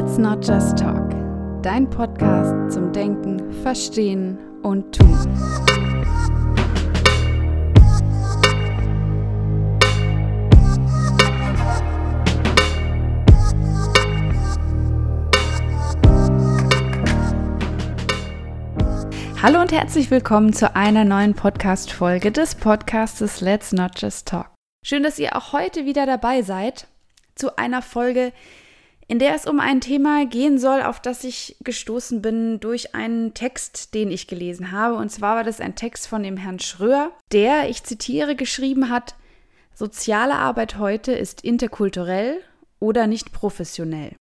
Let's Not Just Talk, dein Podcast zum Denken, Verstehen und Tun. Hallo und herzlich willkommen zu einer neuen Podcast-Folge des Podcastes Let's Not Just Talk. Schön, dass ihr auch heute wieder dabei seid zu einer Folge, in der es um ein Thema gehen soll, auf das ich gestoßen bin durch einen Text, den ich gelesen habe. Und zwar war das ein Text von dem Herrn Schröer, der, ich zitiere, geschrieben hat, Soziale Arbeit heute ist interkulturell oder nicht professionell.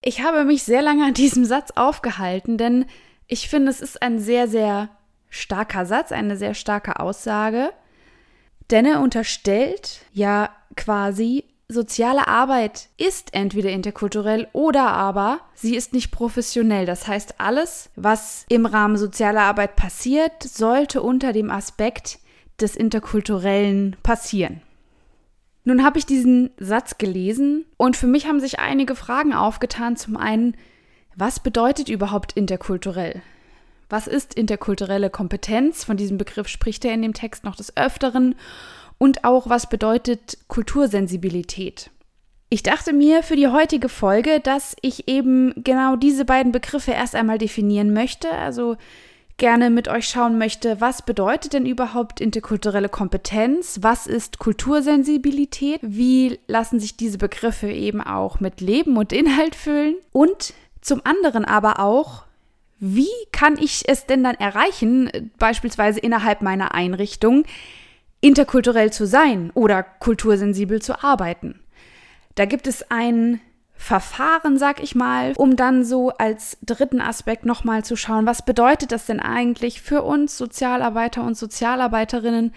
Ich habe mich sehr lange an diesem Satz aufgehalten, denn ich finde, es ist ein sehr, sehr starker Satz, eine sehr starke Aussage, denn er unterstellt ja quasi, soziale Arbeit ist entweder interkulturell oder aber sie ist nicht professionell. Das heißt, alles, was im Rahmen sozialer Arbeit passiert, sollte unter dem Aspekt des Interkulturellen passieren. Nun habe ich diesen Satz gelesen und für mich haben sich einige Fragen aufgetan. Zum einen, was bedeutet überhaupt interkulturell? Was ist interkulturelle Kompetenz? Von diesem Begriff spricht er in dem Text noch des Öfteren und auch was bedeutet Kultursensibilität. Ich dachte mir für die heutige Folge, dass ich eben genau diese beiden Begriffe erst einmal definieren möchte, also gerne mit euch schauen möchte, was bedeutet denn überhaupt interkulturelle Kompetenz, was ist Kultursensibilität, wie lassen sich diese Begriffe eben auch mit Leben und Inhalt füllen? Und zum anderen aber auch, wie kann ich es denn dann erreichen, beispielsweise innerhalb meiner Einrichtung, interkulturell zu sein oder kultursensibel zu arbeiten. Da gibt es ein Verfahren, sag ich mal, um dann so als dritten Aspekt nochmal zu schauen, was bedeutet das denn eigentlich für uns Sozialarbeiter und Sozialarbeiterinnen,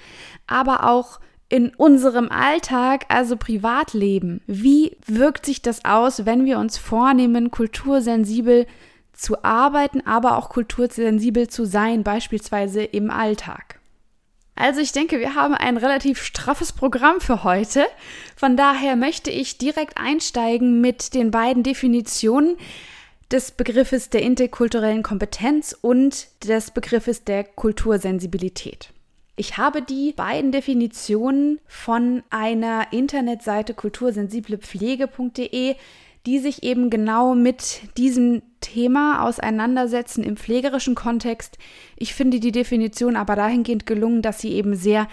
aber auch in unserem Alltag, also Privatleben. Wie wirkt sich das aus, wenn wir uns vornehmen, kultursensibel zu arbeiten, aber auch kultursensibel zu sein, beispielsweise im Alltag? Also ich denke, wir haben ein relativ straffes Programm für heute. Von daher möchte ich direkt einsteigen mit den beiden Definitionen des Begriffes der interkulturellen Kompetenz und des Begriffes der Kultursensibilität. Ich habe die beiden Definitionen von einer Internetseite kultursensiblepflege.de die sich eben genau mit diesem Thema auseinandersetzen im pflegerischen Kontext. Ich finde die Definition aber dahingehend gelungen, dass sie eben sehr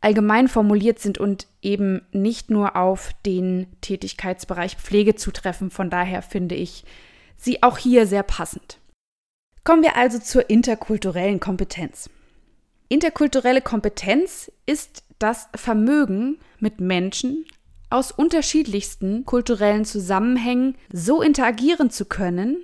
allgemein formuliert sind und eben nicht nur auf den Tätigkeitsbereich Pflege zutreffen. Von daher finde ich sie auch hier sehr passend. Kommen wir also zur interkulturellen Kompetenz. Interkulturelle Kompetenz ist das Vermögen, mit Menschen aus unterschiedlichsten kulturellen Zusammenhängen so interagieren zu können,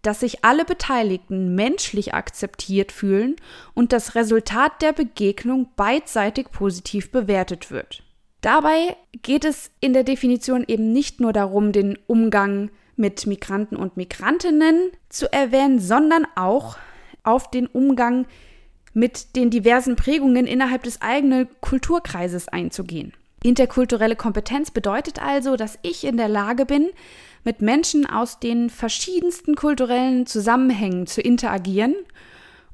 dass sich alle Beteiligten menschlich akzeptiert fühlen und das Resultat der Begegnung beidseitig positiv bewertet wird. Dabei geht es in der Definition eben nicht nur darum, den Umgang mit Migranten und Migrantinnen zu erwähnen, sondern auch auf den Umgang mit den diversen Prägungen innerhalb des eigenen Kulturkreises einzugehen. Interkulturelle Kompetenz bedeutet also, dass ich in der Lage bin, mit Menschen aus den verschiedensten kulturellen Zusammenhängen zu interagieren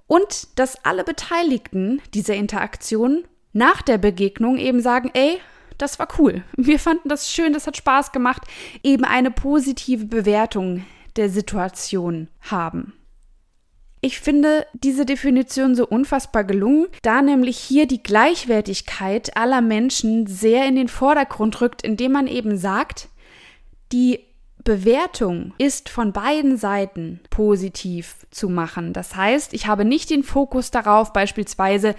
und dass alle Beteiligten dieser Interaktion nach der Begegnung eben sagen, ey, das war cool, wir fanden das schön, das hat Spaß gemacht, eben eine positive Bewertung der Situation haben. Ich finde diese Definition so unfassbar gelungen, da nämlich hier die Gleichwertigkeit aller Menschen sehr in den Vordergrund rückt, indem man eben sagt, die Bewertung ist von beiden Seiten positiv zu machen. Das heißt, ich habe nicht den Fokus darauf, beispielsweise,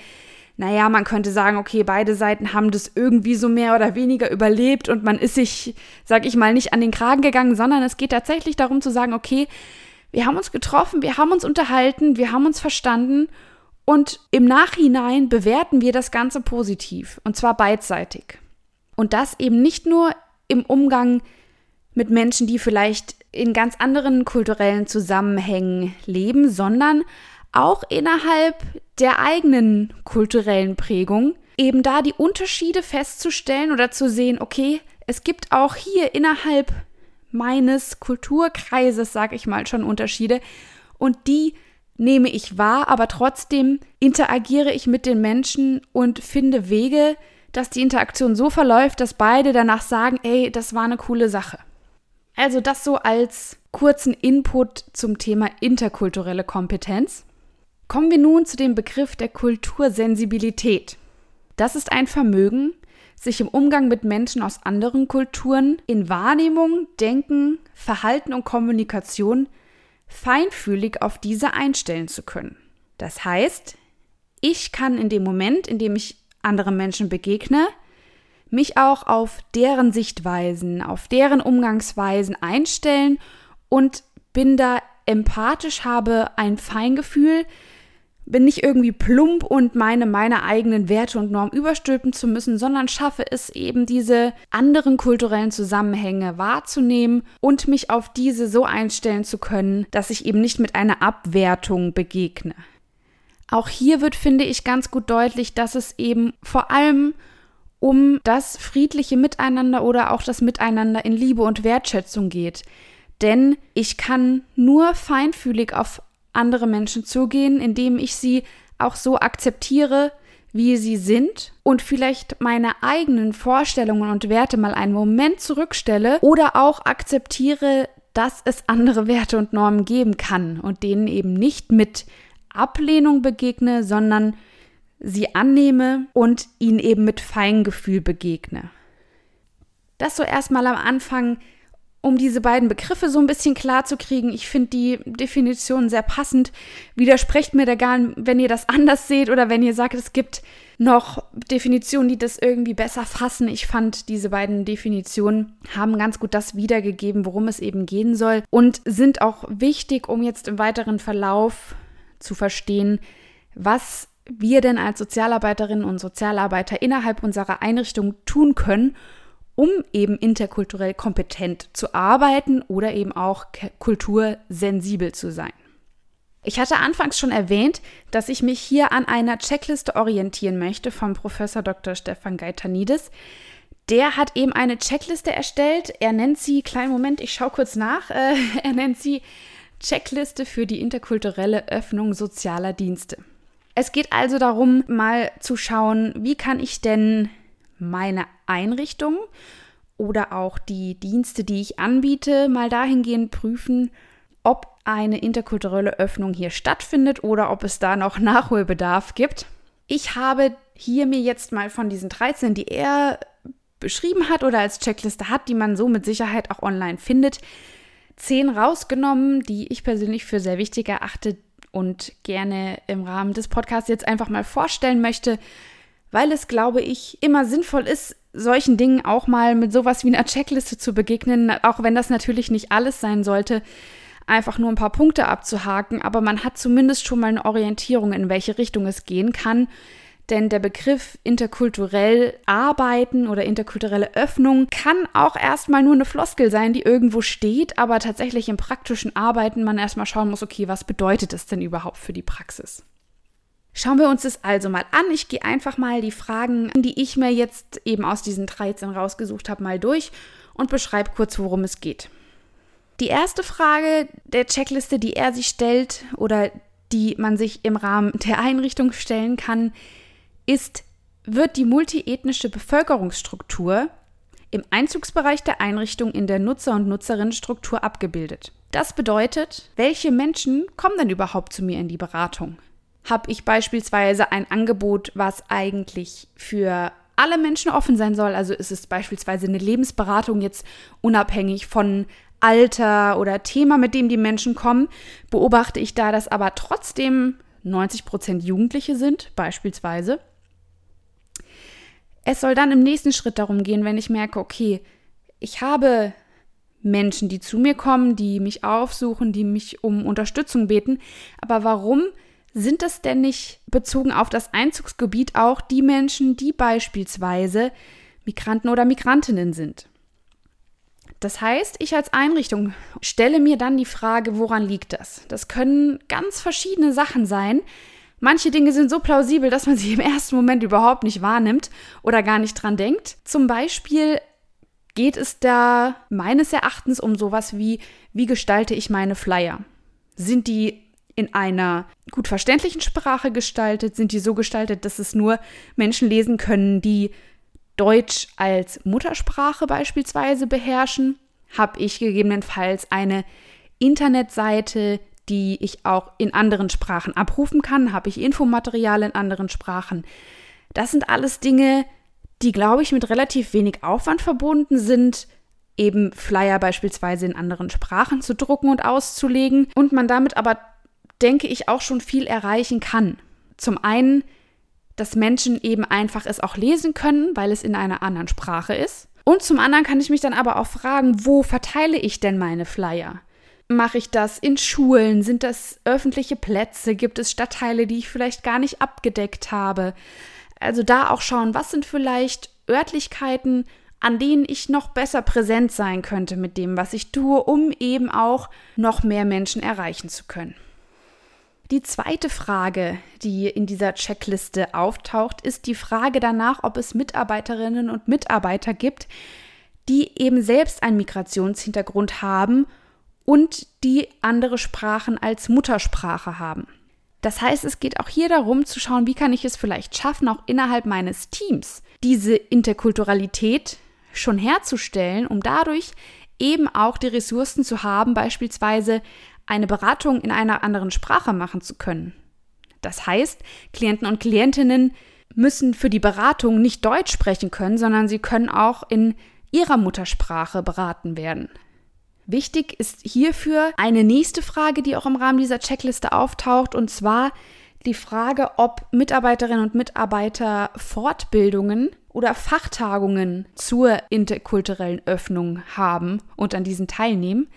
naja, man könnte sagen, okay, beide Seiten haben das irgendwie so mehr oder weniger überlebt und man ist sich, sag ich mal, nicht an den Kragen gegangen, sondern es geht tatsächlich darum zu sagen, okay, wir haben uns getroffen, wir haben uns unterhalten, wir haben uns verstanden und im Nachhinein bewerten wir das Ganze positiv und zwar beidseitig. Und das eben nicht nur im Umgang mit Menschen, die vielleicht in ganz anderen kulturellen Zusammenhängen leben, sondern auch innerhalb der eigenen kulturellen Prägung, eben da die Unterschiede festzustellen oder zu sehen, okay, es gibt auch hier innerhalb meines Kulturkreises, sage ich mal, schon Unterschiede. Und die nehme ich wahr, aber trotzdem interagiere ich mit den Menschen und finde Wege, dass die Interaktion so verläuft, dass beide danach sagen, ey, das war eine coole Sache. Also das so als kurzen Input zum Thema interkulturelle Kompetenz. Kommen wir nun zu dem Begriff der Kultursensibilität. Das ist ein Vermögen, sich im Umgang mit Menschen aus anderen Kulturen in Wahrnehmung, Denken, Verhalten und Kommunikation feinfühlig auf diese einstellen zu können. Das heißt, ich kann in dem Moment, in dem ich anderen Menschen begegne, mich auch auf deren Sichtweisen, auf deren Umgangsweisen einstellen und bin da empathisch, habe ein Feingefühl, bin nicht irgendwie plump und meine meine eigenen Werte und Normen überstülpen zu müssen, sondern schaffe es eben diese anderen kulturellen Zusammenhänge wahrzunehmen und mich auf diese so einstellen zu können, dass ich eben nicht mit einer Abwertung begegne. Auch hier wird, finde ich, ganz gut deutlich, dass es eben vor allem um das friedliche Miteinander oder auch das Miteinander in Liebe und Wertschätzung geht. Denn ich kann nur feinfühlig auf andere Menschen zugehen, indem ich sie auch so akzeptiere, wie sie sind und vielleicht meine eigenen Vorstellungen und Werte mal einen Moment zurückstelle oder auch akzeptiere, dass es andere Werte und Normen geben kann und denen eben nicht mit Ablehnung begegne, sondern sie annehme und ihnen eben mit Feingefühl begegne. Das so erstmal am Anfang um diese beiden Begriffe so ein bisschen klar zu kriegen. Ich finde die Definition sehr passend. Widersprecht mir da gar, wenn ihr das anders seht oder wenn ihr sagt, es gibt noch Definitionen, die das irgendwie besser fassen. Ich fand, diese beiden Definitionen haben ganz gut das wiedergegeben, worum es eben gehen soll und sind auch wichtig, um jetzt im weiteren Verlauf zu verstehen, was wir denn als Sozialarbeiterinnen und Sozialarbeiter innerhalb unserer Einrichtung tun können, um eben interkulturell kompetent zu arbeiten oder eben auch kultursensibel zu sein. Ich hatte anfangs schon erwähnt, dass ich mich hier an einer Checkliste orientieren möchte vom Professor Dr. Stefan Gaitanidis. Der hat eben eine Checkliste erstellt. Er nennt sie, kleinen Moment, ich schaue kurz nach, äh, er nennt sie Checkliste für die interkulturelle Öffnung sozialer Dienste. Es geht also darum, mal zu schauen, wie kann ich denn meine Einrichtung oder auch die Dienste, die ich anbiete, mal dahingehend prüfen, ob eine interkulturelle Öffnung hier stattfindet oder ob es da noch Nachholbedarf gibt. Ich habe hier mir jetzt mal von diesen 13, die er beschrieben hat oder als Checkliste hat, die man so mit Sicherheit auch online findet, 10 rausgenommen, die ich persönlich für sehr wichtig erachte und gerne im Rahmen des Podcasts jetzt einfach mal vorstellen möchte, weil es, glaube ich, immer sinnvoll ist, solchen Dingen auch mal mit sowas wie einer Checkliste zu begegnen, auch wenn das natürlich nicht alles sein sollte, einfach nur ein paar Punkte abzuhaken, aber man hat zumindest schon mal eine Orientierung, in welche Richtung es gehen kann. Denn der Begriff interkulturell arbeiten oder interkulturelle Öffnung kann auch erstmal nur eine Floskel sein, die irgendwo steht, aber tatsächlich im praktischen Arbeiten man erstmal schauen muss, okay, was bedeutet es denn überhaupt für die Praxis? Schauen wir uns das also mal an. Ich gehe einfach mal die Fragen, die ich mir jetzt eben aus diesen 13 rausgesucht habe, mal durch und beschreibe kurz, worum es geht. Die erste Frage der Checkliste, die er sich stellt oder die man sich im Rahmen der Einrichtung stellen kann, ist, wird die multiethnische Bevölkerungsstruktur im Einzugsbereich der Einrichtung in der Nutzer- und Nutzerinnenstruktur abgebildet? Das bedeutet, welche Menschen kommen denn überhaupt zu mir in die Beratung? Habe ich beispielsweise ein Angebot, was eigentlich für alle Menschen offen sein soll. Also ist es beispielsweise eine Lebensberatung jetzt unabhängig von Alter oder Thema, mit dem die Menschen kommen, beobachte ich da, dass aber trotzdem 90 Prozent Jugendliche sind, beispielsweise. Es soll dann im nächsten Schritt darum gehen, wenn ich merke, okay, ich habe Menschen, die zu mir kommen, die mich aufsuchen, die mich um Unterstützung beten, aber warum sind es denn nicht bezogen auf das Einzugsgebiet auch die Menschen, die beispielsweise Migranten oder Migrantinnen sind? Das heißt, ich als Einrichtung stelle mir dann die Frage, woran liegt das? Das können ganz verschiedene Sachen sein. Manche Dinge sind so plausibel, dass man sie im ersten Moment überhaupt nicht wahrnimmt oder gar nicht dran denkt. Zum Beispiel geht es da meines Erachtens um sowas wie, wie gestalte ich meine Flyer? Sind die in einer gut verständlichen Sprache gestaltet? Sind die so gestaltet, dass es nur Menschen lesen können, die Deutsch als Muttersprache beispielsweise beherrschen? Habe ich gegebenenfalls eine Internetseite, die ich auch in anderen Sprachen abrufen kann? Habe ich Infomaterial in anderen Sprachen? Das sind alles Dinge, die, glaube ich, mit relativ wenig Aufwand verbunden sind, eben Flyer beispielsweise in anderen Sprachen zu drucken und auszulegen und man damit aber denke ich, auch schon viel erreichen kann. Zum einen, dass Menschen eben einfach es auch lesen können, weil es in einer anderen Sprache ist. Und zum anderen kann ich mich dann aber auch fragen, wo verteile ich denn meine Flyer? Mache ich das in Schulen? Sind das öffentliche Plätze? Gibt es Stadtteile, die ich vielleicht gar nicht abgedeckt habe? Also da auch schauen, was sind vielleicht Örtlichkeiten, an denen ich noch besser präsent sein könnte mit dem, was ich tue, um eben auch noch mehr Menschen erreichen zu können. Die zweite Frage, die in dieser Checkliste auftaucht, ist die Frage danach, ob es Mitarbeiterinnen und Mitarbeiter gibt, die eben selbst einen Migrationshintergrund haben und die andere Sprachen als Muttersprache haben. Das heißt, es geht auch hier darum zu schauen, wie kann ich es vielleicht schaffen, auch innerhalb meines Teams diese Interkulturalität schon herzustellen, um dadurch eben auch die Ressourcen zu haben, beispielsweise eine Beratung in einer anderen Sprache machen zu können. Das heißt, Klienten und Klientinnen müssen für die Beratung nicht Deutsch sprechen können, sondern sie können auch in ihrer Muttersprache beraten werden. Wichtig ist hierfür eine nächste Frage, die auch im Rahmen dieser Checkliste auftaucht, und zwar die Frage, ob Mitarbeiterinnen und Mitarbeiter Fortbildungen oder Fachtagungen zur interkulturellen Öffnung haben und an diesen teilnehmen.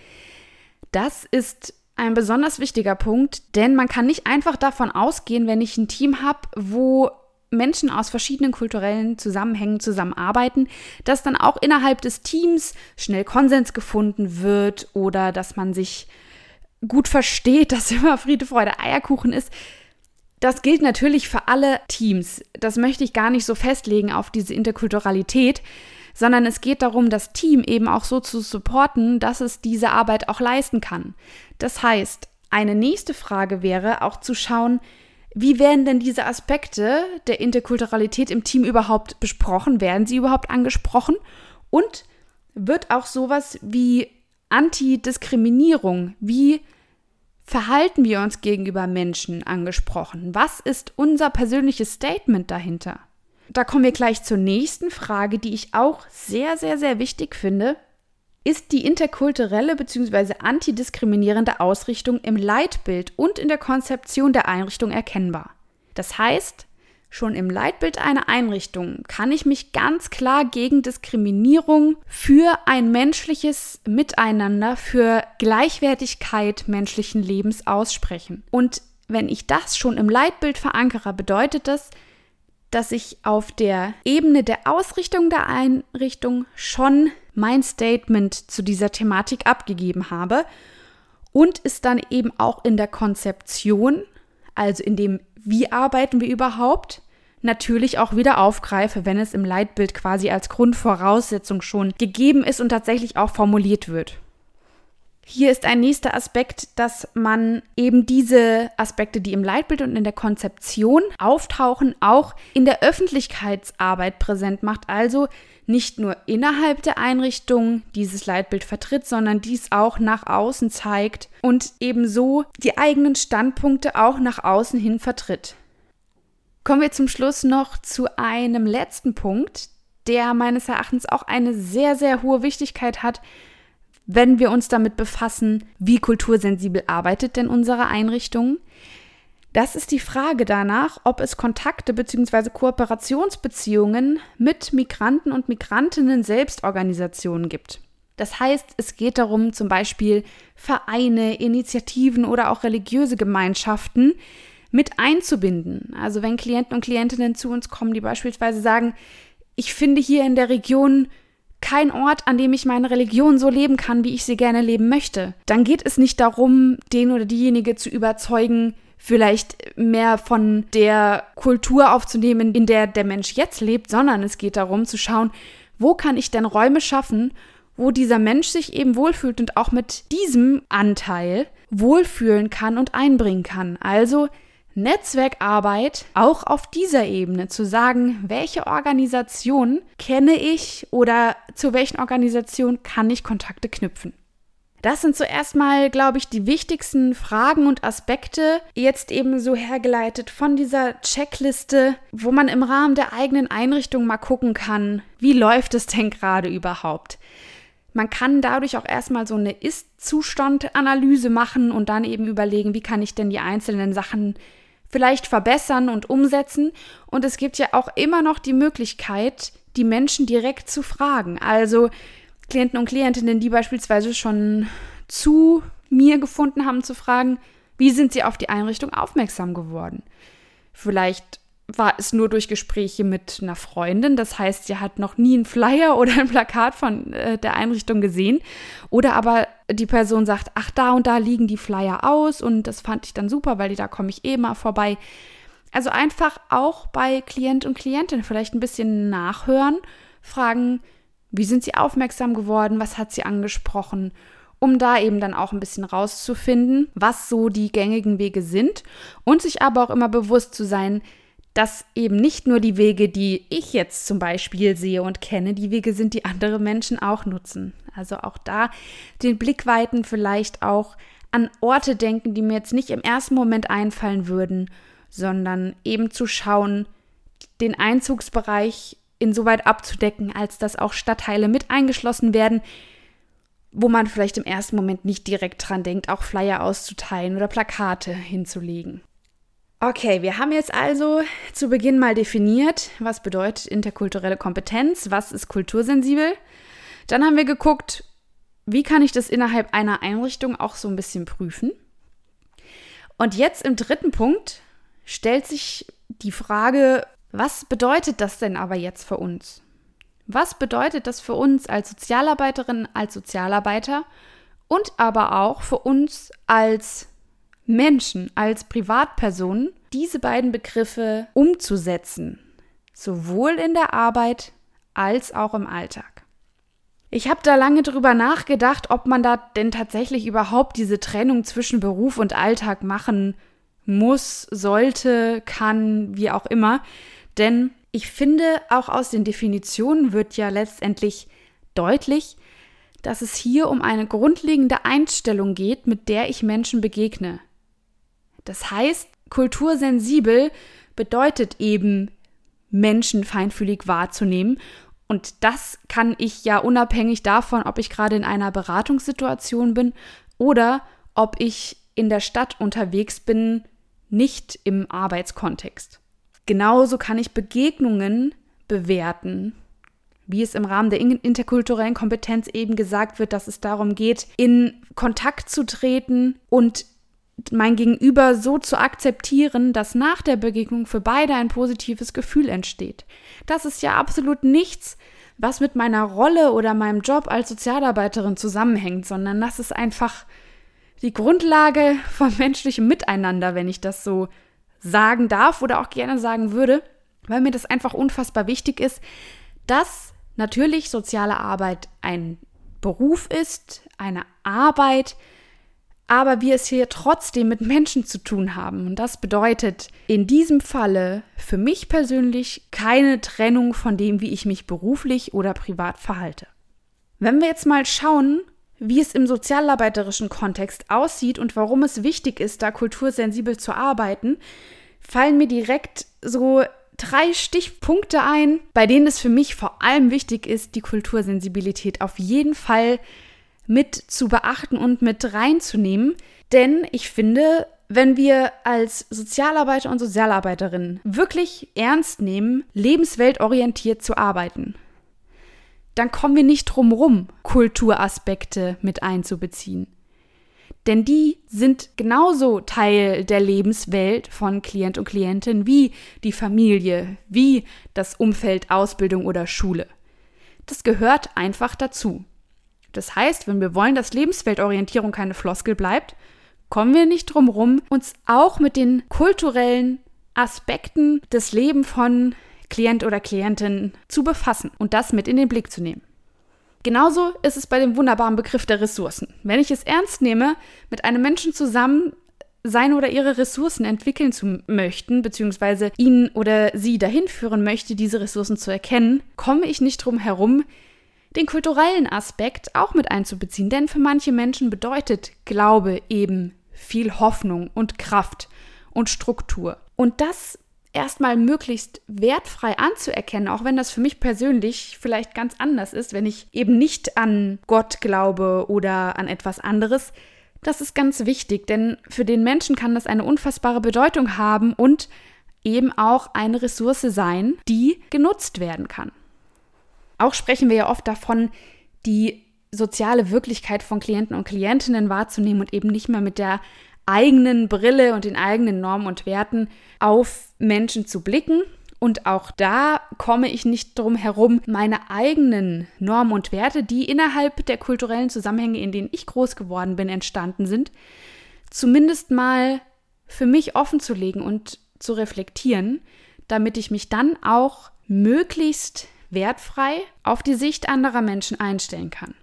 Das ist ein besonders wichtiger Punkt, denn man kann nicht einfach davon ausgehen, wenn ich ein Team habe, wo Menschen aus verschiedenen kulturellen Zusammenhängen zusammenarbeiten, dass dann auch innerhalb des Teams schnell Konsens gefunden wird oder dass man sich gut versteht, dass immer Friede, Freude, Eierkuchen ist. Das gilt natürlich für alle Teams. Das möchte ich gar nicht so festlegen auf diese Interkulturalität sondern es geht darum, das Team eben auch so zu supporten, dass es diese Arbeit auch leisten kann. Das heißt, eine nächste Frage wäre auch zu schauen, wie werden denn diese Aspekte der Interkulturalität im Team überhaupt besprochen? Werden sie überhaupt angesprochen? Und wird auch sowas wie Antidiskriminierung, wie verhalten wir uns gegenüber Menschen angesprochen? Was ist unser persönliches Statement dahinter? Da kommen wir gleich zur nächsten Frage, die ich auch sehr, sehr, sehr wichtig finde. Ist die interkulturelle bzw. antidiskriminierende Ausrichtung im Leitbild und in der Konzeption der Einrichtung erkennbar? Das heißt, schon im Leitbild einer Einrichtung kann ich mich ganz klar gegen Diskriminierung für ein menschliches Miteinander, für Gleichwertigkeit menschlichen Lebens aussprechen. Und wenn ich das schon im Leitbild verankere, bedeutet das, dass ich auf der Ebene der Ausrichtung der Einrichtung schon mein Statement zu dieser Thematik abgegeben habe und es dann eben auch in der Konzeption, also in dem, wie arbeiten wir überhaupt, natürlich auch wieder aufgreife, wenn es im Leitbild quasi als Grundvoraussetzung schon gegeben ist und tatsächlich auch formuliert wird. Hier ist ein nächster Aspekt, dass man eben diese Aspekte, die im Leitbild und in der Konzeption auftauchen, auch in der Öffentlichkeitsarbeit präsent macht. Also nicht nur innerhalb der Einrichtung dieses Leitbild vertritt, sondern dies auch nach außen zeigt und ebenso die eigenen Standpunkte auch nach außen hin vertritt. Kommen wir zum Schluss noch zu einem letzten Punkt, der meines Erachtens auch eine sehr, sehr hohe Wichtigkeit hat, wenn wir uns damit befassen, wie kultursensibel arbeitet denn unsere Einrichtung. Das ist die Frage danach, ob es Kontakte bzw. Kooperationsbeziehungen mit Migranten und Migrantinnen Selbstorganisationen gibt. Das heißt, es geht darum, zum Beispiel Vereine, Initiativen oder auch religiöse Gemeinschaften mit einzubinden. Also wenn Klienten und Klientinnen zu uns kommen, die beispielsweise sagen, ich finde hier in der Region kein Ort, an dem ich meine Religion so leben kann, wie ich sie gerne leben möchte. Dann geht es nicht darum, den oder diejenige zu überzeugen, vielleicht mehr von der Kultur aufzunehmen, in der der Mensch jetzt lebt, sondern es geht darum zu schauen, wo kann ich denn Räume schaffen, wo dieser Mensch sich eben wohlfühlt und auch mit diesem Anteil wohlfühlen kann und einbringen kann. Also Netzwerkarbeit auch auf dieser Ebene zu sagen, welche Organisation kenne ich oder zu welchen Organisationen kann ich Kontakte knüpfen. Das sind zuerst mal, glaube ich, die wichtigsten Fragen und Aspekte, jetzt eben so hergeleitet von dieser Checkliste, wo man im Rahmen der eigenen Einrichtung mal gucken kann, wie läuft es denn gerade überhaupt. Man kann dadurch auch erstmal so eine Ist-Zustand-Analyse machen und dann eben überlegen, wie kann ich denn die einzelnen Sachen vielleicht verbessern und umsetzen. Und es gibt ja auch immer noch die Möglichkeit, die Menschen direkt zu fragen. Also Klienten und Klientinnen, die beispielsweise schon zu mir gefunden haben, zu fragen, wie sind sie auf die Einrichtung aufmerksam geworden? Vielleicht war es nur durch Gespräche mit einer Freundin. Das heißt, sie hat noch nie einen Flyer oder ein Plakat von äh, der Einrichtung gesehen. Oder aber die Person sagt, ach, da und da liegen die Flyer aus und das fand ich dann super, weil da komme ich eh mal vorbei. Also einfach auch bei Klient und Klientin vielleicht ein bisschen nachhören, fragen, wie sind sie aufmerksam geworden, was hat sie angesprochen, um da eben dann auch ein bisschen rauszufinden, was so die gängigen Wege sind und sich aber auch immer bewusst zu sein, dass eben nicht nur die Wege, die ich jetzt zum Beispiel sehe und kenne, die Wege sind, die andere Menschen auch nutzen. Also auch da den Blick weiten, vielleicht auch an Orte denken, die mir jetzt nicht im ersten Moment einfallen würden, sondern eben zu schauen, den Einzugsbereich insoweit abzudecken, als dass auch Stadtteile mit eingeschlossen werden, wo man vielleicht im ersten Moment nicht direkt dran denkt, auch Flyer auszuteilen oder Plakate hinzulegen. Okay, wir haben jetzt also zu Beginn mal definiert, was bedeutet interkulturelle Kompetenz, was ist kultursensibel. Dann haben wir geguckt, wie kann ich das innerhalb einer Einrichtung auch so ein bisschen prüfen. Und jetzt im dritten Punkt stellt sich die Frage, was bedeutet das denn aber jetzt für uns? Was bedeutet das für uns als Sozialarbeiterin, als Sozialarbeiter und aber auch für uns als Menschen als Privatpersonen diese beiden Begriffe umzusetzen, sowohl in der Arbeit als auch im Alltag. Ich habe da lange drüber nachgedacht, ob man da denn tatsächlich überhaupt diese Trennung zwischen Beruf und Alltag machen muss, sollte, kann, wie auch immer. Denn ich finde, auch aus den Definitionen wird ja letztendlich deutlich, dass es hier um eine grundlegende Einstellung geht, mit der ich Menschen begegne. Das heißt, kultursensibel bedeutet eben, Menschen feinfühlig wahrzunehmen. Und das kann ich ja unabhängig davon, ob ich gerade in einer Beratungssituation bin oder ob ich in der Stadt unterwegs bin, nicht im Arbeitskontext. Genauso kann ich Begegnungen bewerten, wie es im Rahmen der interkulturellen Kompetenz eben gesagt wird, dass es darum geht, in Kontakt zu treten und mein Gegenüber so zu akzeptieren, dass nach der Begegnung für beide ein positives Gefühl entsteht. Das ist ja absolut nichts, was mit meiner Rolle oder meinem Job als Sozialarbeiterin zusammenhängt, sondern das ist einfach die Grundlage von menschlichem Miteinander, wenn ich das so sagen darf oder auch gerne sagen würde, weil mir das einfach unfassbar wichtig ist, dass natürlich soziale Arbeit ein Beruf ist, eine Arbeit, aber wir es hier trotzdem mit Menschen zu tun haben. Und das bedeutet in diesem Falle für mich persönlich keine Trennung von dem, wie ich mich beruflich oder privat verhalte. Wenn wir jetzt mal schauen, wie es im sozialarbeiterischen Kontext aussieht und warum es wichtig ist, da kultursensibel zu arbeiten, fallen mir direkt so drei Stichpunkte ein, bei denen es für mich vor allem wichtig ist, die Kultursensibilität auf jeden Fall mit zu beachten und mit reinzunehmen. Denn ich finde, wenn wir als Sozialarbeiter und Sozialarbeiterinnen wirklich ernst nehmen, lebensweltorientiert zu arbeiten, dann kommen wir nicht drum rum, Kulturaspekte mit einzubeziehen. Denn die sind genauso Teil der Lebenswelt von Klient und Klientin wie die Familie, wie das Umfeld Ausbildung oder Schule. Das gehört einfach dazu. Das heißt, wenn wir wollen, dass Lebensweltorientierung keine Floskel bleibt, kommen wir nicht drum rum, uns auch mit den kulturellen Aspekten des Lebens von Klient oder Klientin zu befassen und das mit in den Blick zu nehmen. Genauso ist es bei dem wunderbaren Begriff der Ressourcen. Wenn ich es ernst nehme, mit einem Menschen zusammen seine oder ihre Ressourcen entwickeln zu möchten, beziehungsweise ihn oder sie dahin führen möchte, diese Ressourcen zu erkennen, komme ich nicht drum herum, den kulturellen Aspekt auch mit einzubeziehen. Denn für manche Menschen bedeutet Glaube eben viel Hoffnung und Kraft und Struktur. Und das erstmal möglichst wertfrei anzuerkennen, auch wenn das für mich persönlich vielleicht ganz anders ist, wenn ich eben nicht an Gott glaube oder an etwas anderes, das ist ganz wichtig, denn für den Menschen kann das eine unfassbare Bedeutung haben und eben auch eine Ressource sein, die genutzt werden kann. Auch sprechen wir ja oft davon, die soziale Wirklichkeit von Klienten und Klientinnen wahrzunehmen und eben nicht mehr mit der eigenen Brille und den eigenen Normen und Werten auf Menschen zu blicken. Und auch da komme ich nicht drum herum, meine eigenen Normen und Werte, die innerhalb der kulturellen Zusammenhänge, in denen ich groß geworden bin, entstanden sind, zumindest mal für mich offen zu legen und zu reflektieren, damit ich mich dann auch möglichst wertfrei auf die Sicht anderer Menschen einstellen kann.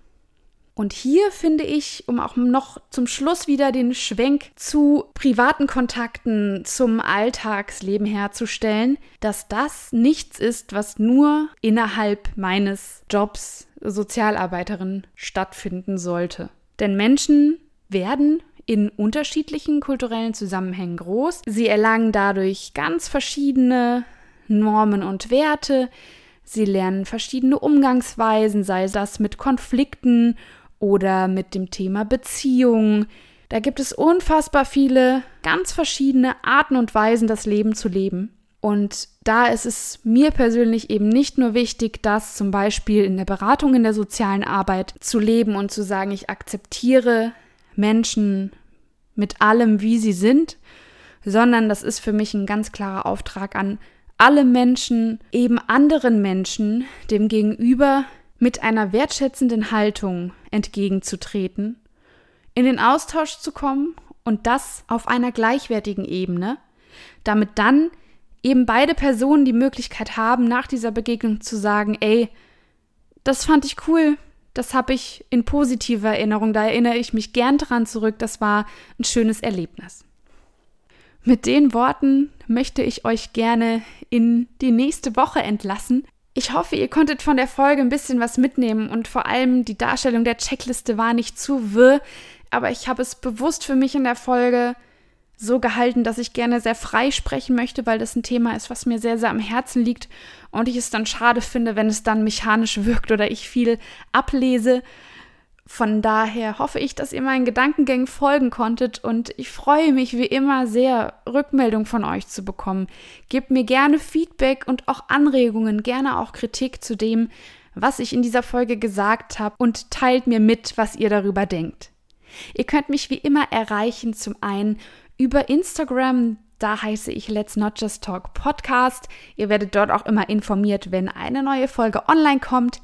Und hier finde ich, um auch noch zum Schluss wieder den Schwenk zu privaten Kontakten, zum Alltagsleben herzustellen, dass das nichts ist, was nur innerhalb meines Jobs Sozialarbeiterin stattfinden sollte. Denn Menschen werden in unterschiedlichen kulturellen Zusammenhängen groß. Sie erlangen dadurch ganz verschiedene Normen und Werte. Sie lernen verschiedene Umgangsweisen, sei das mit Konflikten oder mit dem Thema Beziehung. Da gibt es unfassbar viele ganz verschiedene Arten und Weisen, das Leben zu leben. Und da ist es mir persönlich eben nicht nur wichtig, das zum Beispiel in der Beratung in der sozialen Arbeit zu leben und zu sagen, ich akzeptiere Menschen mit allem, wie sie sind, sondern das ist für mich ein ganz klarer Auftrag an alle Menschen, eben anderen Menschen, dem Gegenüber mit einer wertschätzenden Haltung entgegenzutreten, in den Austausch zu kommen und das auf einer gleichwertigen Ebene, damit dann eben beide Personen die Möglichkeit haben, nach dieser Begegnung zu sagen, ey, das fand ich cool, das habe ich in positiver Erinnerung, da erinnere ich mich gern dran zurück, das war ein schönes Erlebnis. Mit den Worten möchte ich euch gerne in die nächste Woche entlassen. Ich hoffe, ihr konntet von der Folge ein bisschen was mitnehmen und vor allem die Darstellung der Checkliste war nicht zu wirr, aber ich habe es bewusst für mich in der Folge so gehalten, dass ich gerne sehr frei sprechen möchte, weil das ein Thema ist, was mir sehr, sehr am Herzen liegt und ich es dann schade finde, wenn es dann mechanisch wirkt oder ich viel ablese. Von daher hoffe ich, dass ihr meinen Gedankengängen folgen konntet und ich freue mich wie immer sehr, Rückmeldung von euch zu bekommen. Gebt mir gerne Feedback und auch Anregungen, gerne auch Kritik zu dem, was ich in dieser Folge gesagt habe und teilt mir mit, was ihr darüber denkt. Ihr könnt mich wie immer erreichen, zum einen über Instagram, da heiße ich Let's Not Just Talk Podcast. Ihr werdet dort auch immer informiert, wenn eine neue Folge online kommt.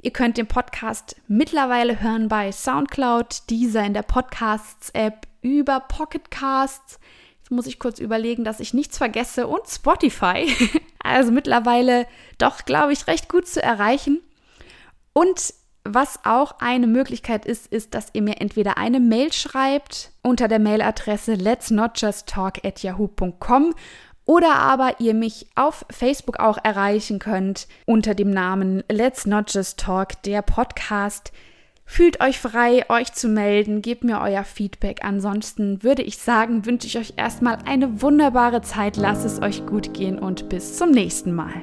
Ihr könnt den Podcast mittlerweile hören bei SoundCloud, dieser in der Podcasts-App, über Pocketcasts. Jetzt muss ich kurz überlegen, dass ich nichts vergesse und Spotify. also mittlerweile doch, glaube ich, recht gut zu erreichen. Und was auch eine Möglichkeit ist, ist, dass ihr mir entweder eine Mail schreibt unter der Mailadresse let's not just talk at yahoo.com oder aber ihr mich auf Facebook auch erreichen könnt unter dem Namen Let's Not Just Talk, der Podcast. Fühlt euch frei, euch zu melden, gebt mir euer Feedback. Ansonsten würde ich sagen, wünsche ich euch erstmal eine wunderbare Zeit, lasst es euch gut gehen und bis zum nächsten Mal.